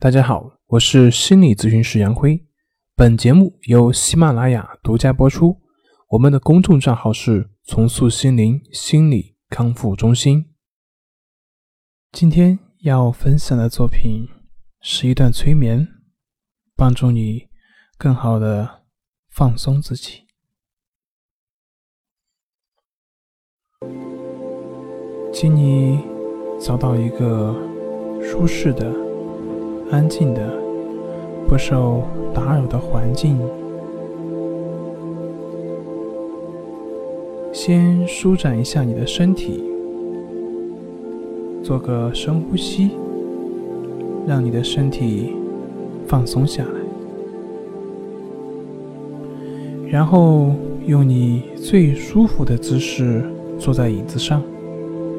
大家好，我是心理咨询师杨辉。本节目由喜马拉雅独家播出。我们的公众账号是“重塑心灵心理康复中心”。今天要分享的作品是一段催眠，帮助你更好的放松自己。请你找到一个舒适的。安静的、不受打扰的环境，先舒展一下你的身体，做个深呼吸，让你的身体放松下来，然后用你最舒服的姿势坐在椅子上，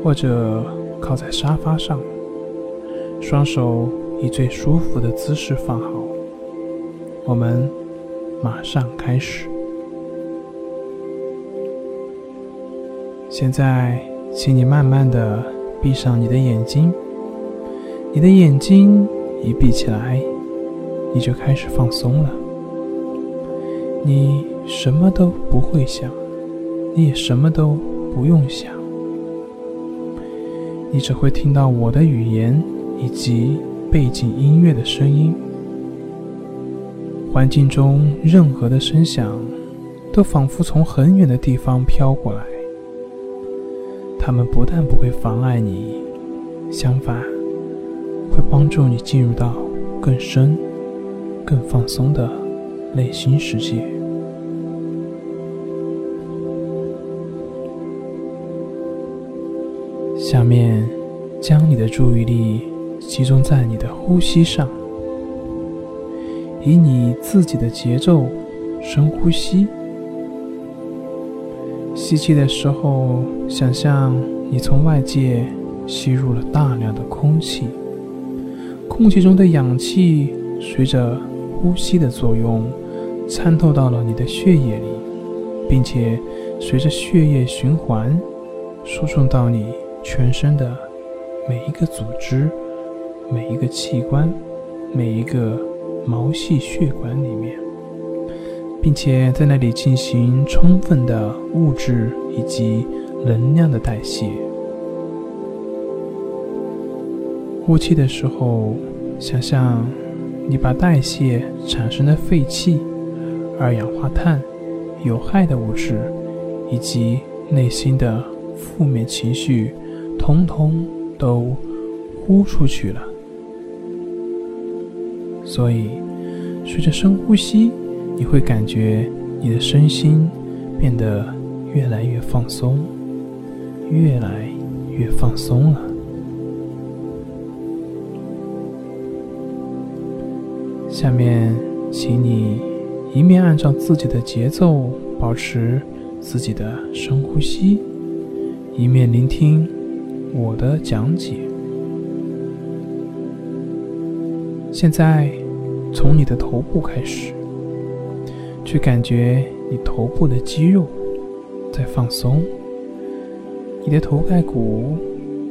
或者靠在沙发上，双手。以最舒服的姿势放好，我们马上开始。现在，请你慢慢的闭上你的眼睛。你的眼睛一闭起来，你就开始放松了。你什么都不会想，你也什么都不用想，你只会听到我的语言以及。背景音乐的声音，环境中任何的声响，都仿佛从很远的地方飘过来。它们不但不会妨碍你，相反，会帮助你进入到更深、更放松的内心世界。下面，将你的注意力。集中在你的呼吸上，以你自己的节奏深呼吸。吸气的时候，想象你从外界吸入了大量的空气，空气中的氧气随着呼吸的作用参透到了你的血液里，并且随着血液循环输送到你全身的每一个组织。每一个器官，每一个毛细血管里面，并且在那里进行充分的物质以及能量的代谢。呼气的时候，想象你把代谢产生的废气、二氧化碳、有害的物质以及内心的负面情绪，通通都呼出去了。所以，随着深呼吸，你会感觉你的身心变得越来越放松，越来越放松了。下面，请你一面按照自己的节奏保持自己的深呼吸，一面聆听我的讲解。现在。从你的头部开始，去感觉你头部的肌肉在放松，你的头盖骨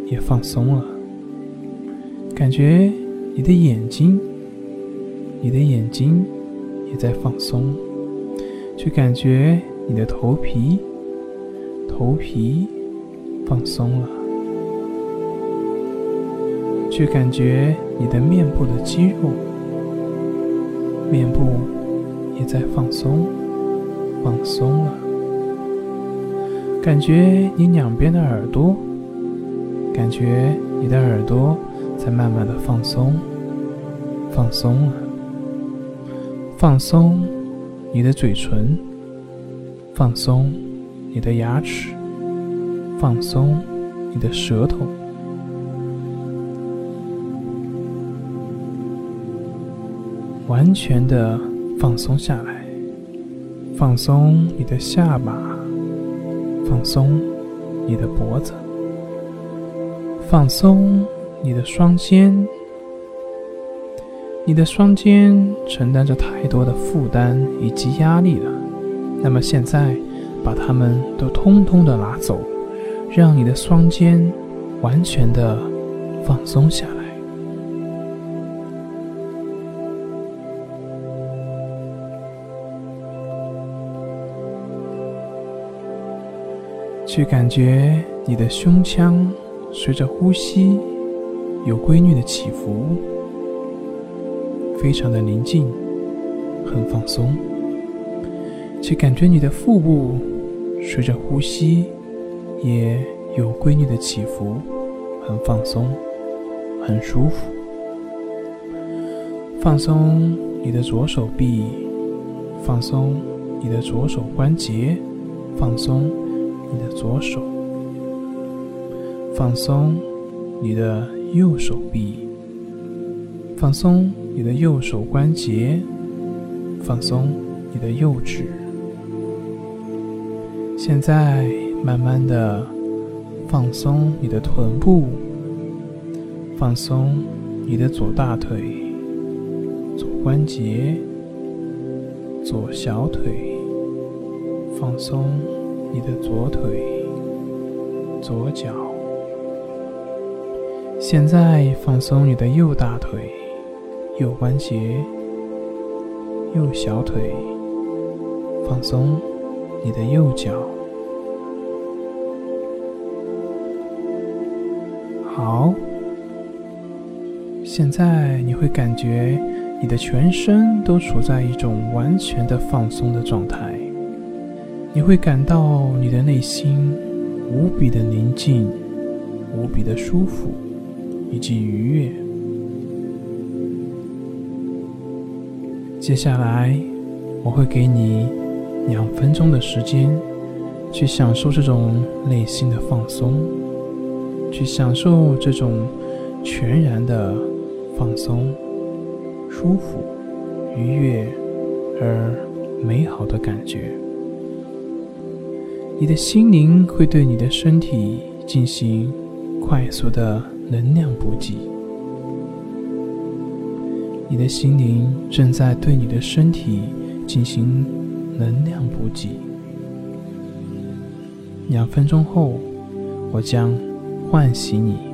也放松了。感觉你的眼睛，你的眼睛也在放松。去感觉你的头皮，头皮放松了。去感觉你的面部的肌肉。面部也在放松，放松了。感觉你两边的耳朵，感觉你的耳朵在慢慢的放松，放松了。放松你的嘴唇，放松你的牙齿，放松你的舌头。完全的放松下来，放松你的下巴，放松你的脖子，放松你的双肩。你的双肩承担着太多的负担以及压力了，那么现在把它们都通通的拿走，让你的双肩完全的放松下来。去感觉你的胸腔随着呼吸有规律的起伏，非常的宁静，很放松。去感觉你的腹部随着呼吸也有规律的起伏，很放松，很舒服。放松你的左手臂，放松你的左手关节，放松。你的左手，放松你的右手臂，放松你的右手关节，放松你的右指。现在慢慢的放松你的臀部，放松你的左大腿、左关节、左小腿，放松。你的左腿、左脚，现在放松你的右大腿、右关节、右小腿，放松你的右脚。好，现在你会感觉你的全身都处在一种完全的放松的状态。你会感到你的内心无比的宁静、无比的舒服以及愉悦。接下来，我会给你两分钟的时间，去享受这种内心的放松，去享受这种全然的放松、舒服、愉悦而美好的感觉。你的心灵会对你的身体进行快速的能量补给。你的心灵正在对你的身体进行能量补给。两分钟后，我将唤醒你。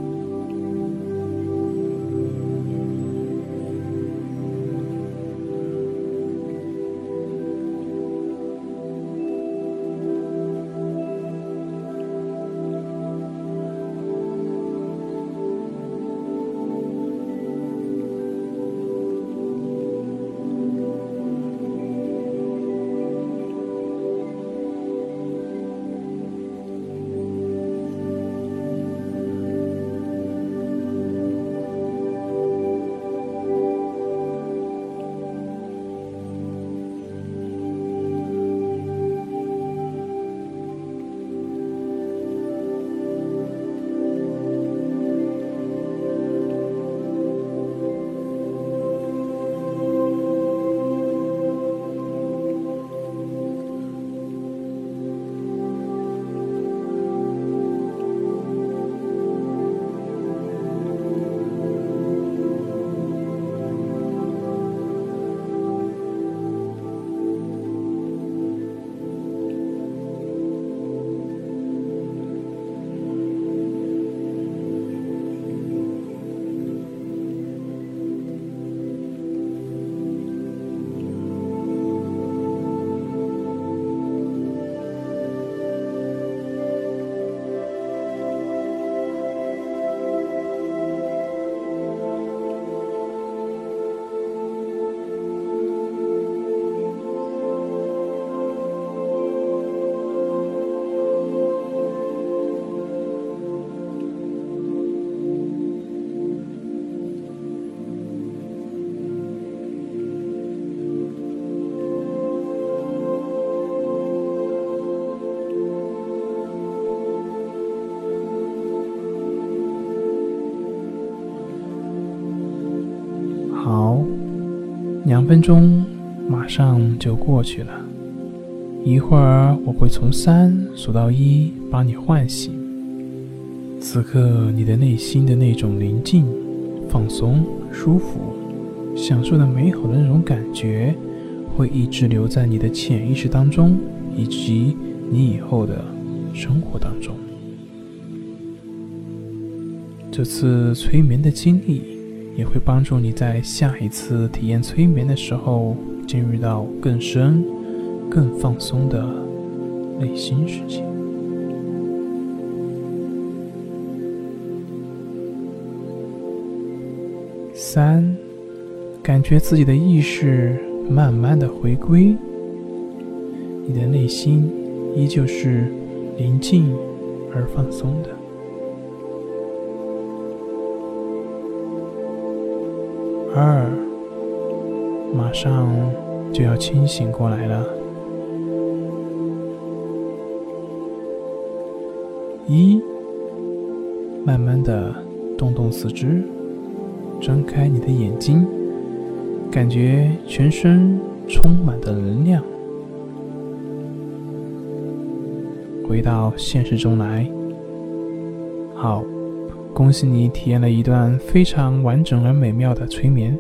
两分钟马上就过去了，一会儿我会从三数到一，把你唤醒。此刻你的内心的那种宁静、放松、舒服、享受的美好的那种感觉，会一直留在你的潜意识当中，以及你以后的生活当中。这次催眠的经历。也会帮助你在下一次体验催眠的时候进入到更深更放松的内心世界。三感觉自己的意识慢慢的回归你的内心依旧是宁静而放松的。二，马上就要清醒过来了。一，慢慢的动动四肢，张开你的眼睛，感觉全身充满的能量。回到现实中来。好，恭喜你体验了一段非常完整而美妙的催眠。